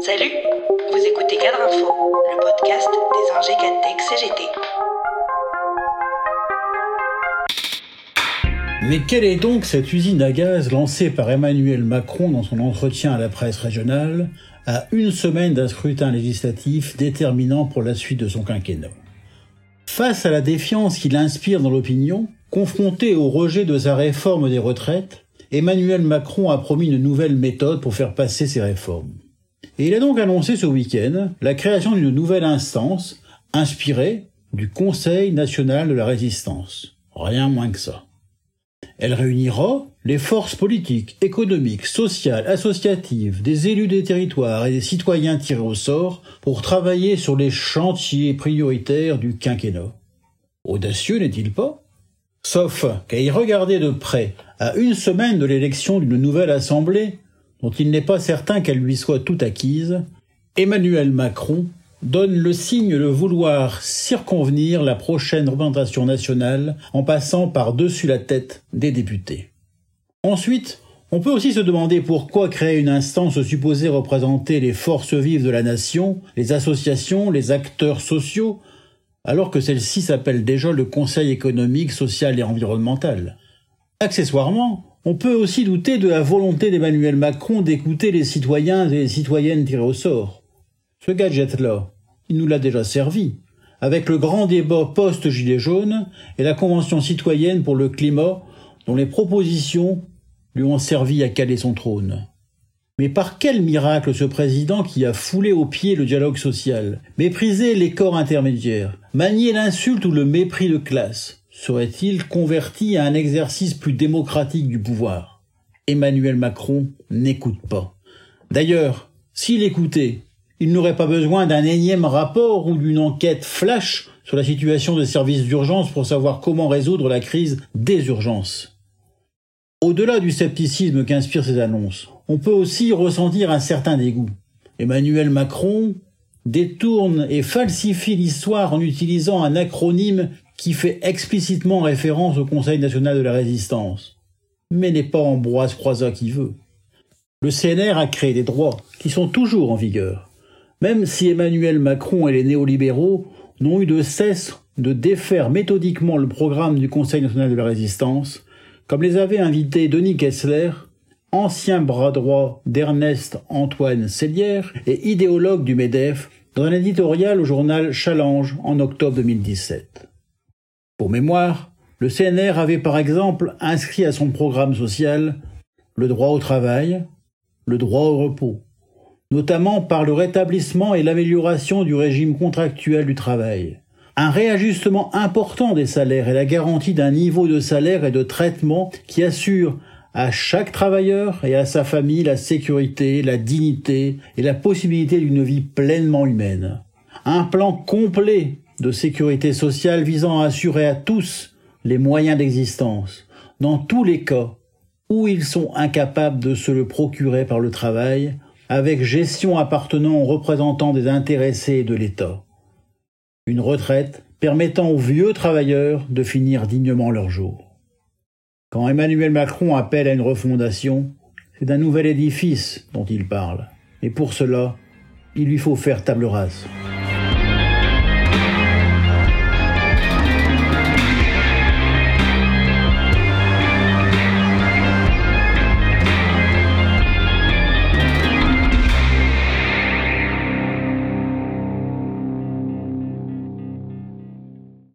Salut, vous écoutez Cadre Info, le podcast des ingés Cadtech CGT. Mais quelle est donc cette usine à gaz lancée par Emmanuel Macron dans son entretien à la presse régionale à une semaine d'un scrutin législatif déterminant pour la suite de son quinquennat? Face à la défiance qu'il inspire dans l'opinion, confronté au rejet de sa réforme des retraites, Emmanuel Macron a promis une nouvelle méthode pour faire passer ses réformes. Et il a donc annoncé ce week-end la création d'une nouvelle instance inspirée du Conseil national de la résistance. Rien moins que ça. Elle réunira les forces politiques, économiques, sociales, associatives, des élus des territoires et des citoyens tirés au sort pour travailler sur les chantiers prioritaires du quinquennat. Audacieux n'est-il pas? Sauf qu'à y regarder de près, à une semaine de l'élection d'une nouvelle assemblée, dont il n'est pas certain qu'elle lui soit toute acquise, Emmanuel Macron donne le signe de vouloir circonvenir la prochaine représentation nationale en passant par-dessus la tête des députés. Ensuite, on peut aussi se demander pourquoi créer une instance supposée représenter les forces vives de la nation, les associations, les acteurs sociaux, alors que celle-ci s'appelle déjà le Conseil économique, social et environnemental. Accessoirement, on peut aussi douter de la volonté d'Emmanuel Macron d'écouter les citoyens et les citoyennes tirés au sort. Ce gadget-là, il nous l'a déjà servi, avec le grand débat post-gilet jaune et la Convention citoyenne pour le climat, dont les propositions lui ont servi à caler son trône. Mais par quel miracle ce président qui a foulé aux pieds le dialogue social, méprisé les corps intermédiaires, manié l'insulte ou le mépris de classe, serait-il converti à un exercice plus démocratique du pouvoir? Emmanuel Macron n'écoute pas. D'ailleurs, s'il écoutait, il n'aurait pas besoin d'un énième rapport ou d'une enquête flash sur la situation des services d'urgence pour savoir comment résoudre la crise des urgences. Au-delà du scepticisme qu'inspirent ces annonces, on peut aussi ressentir un certain dégoût. Emmanuel Macron détourne et falsifie l'histoire en utilisant un acronyme qui fait explicitement référence au Conseil national de la résistance. Mais n'est pas Ambroise Croizat qui veut. Le CNR a créé des droits qui sont toujours en vigueur. Même si Emmanuel Macron et les néolibéraux n'ont eu de cesse de défaire méthodiquement le programme du Conseil national de la résistance, comme les avait invités Denis Kessler, ancien bras droit d'Ernest Antoine Sellière et idéologue du MEDEF, dans un éditorial au journal Challenge en octobre 2017. Pour mémoire, le CNR avait par exemple inscrit à son programme social le droit au travail, le droit au repos, notamment par le rétablissement et l'amélioration du régime contractuel du travail, un réajustement important des salaires et la garantie d'un niveau de salaire et de traitement qui assure à chaque travailleur et à sa famille la sécurité, la dignité et la possibilité d'une vie pleinement humaine. Un plan complet de sécurité sociale visant à assurer à tous les moyens d'existence, dans tous les cas où ils sont incapables de se le procurer par le travail, avec gestion appartenant aux représentants des intéressés de l'État. Une retraite permettant aux vieux travailleurs de finir dignement leur jour. Quand Emmanuel Macron appelle à une refondation, c'est d'un nouvel édifice dont il parle. Et pour cela, il lui faut faire table rase.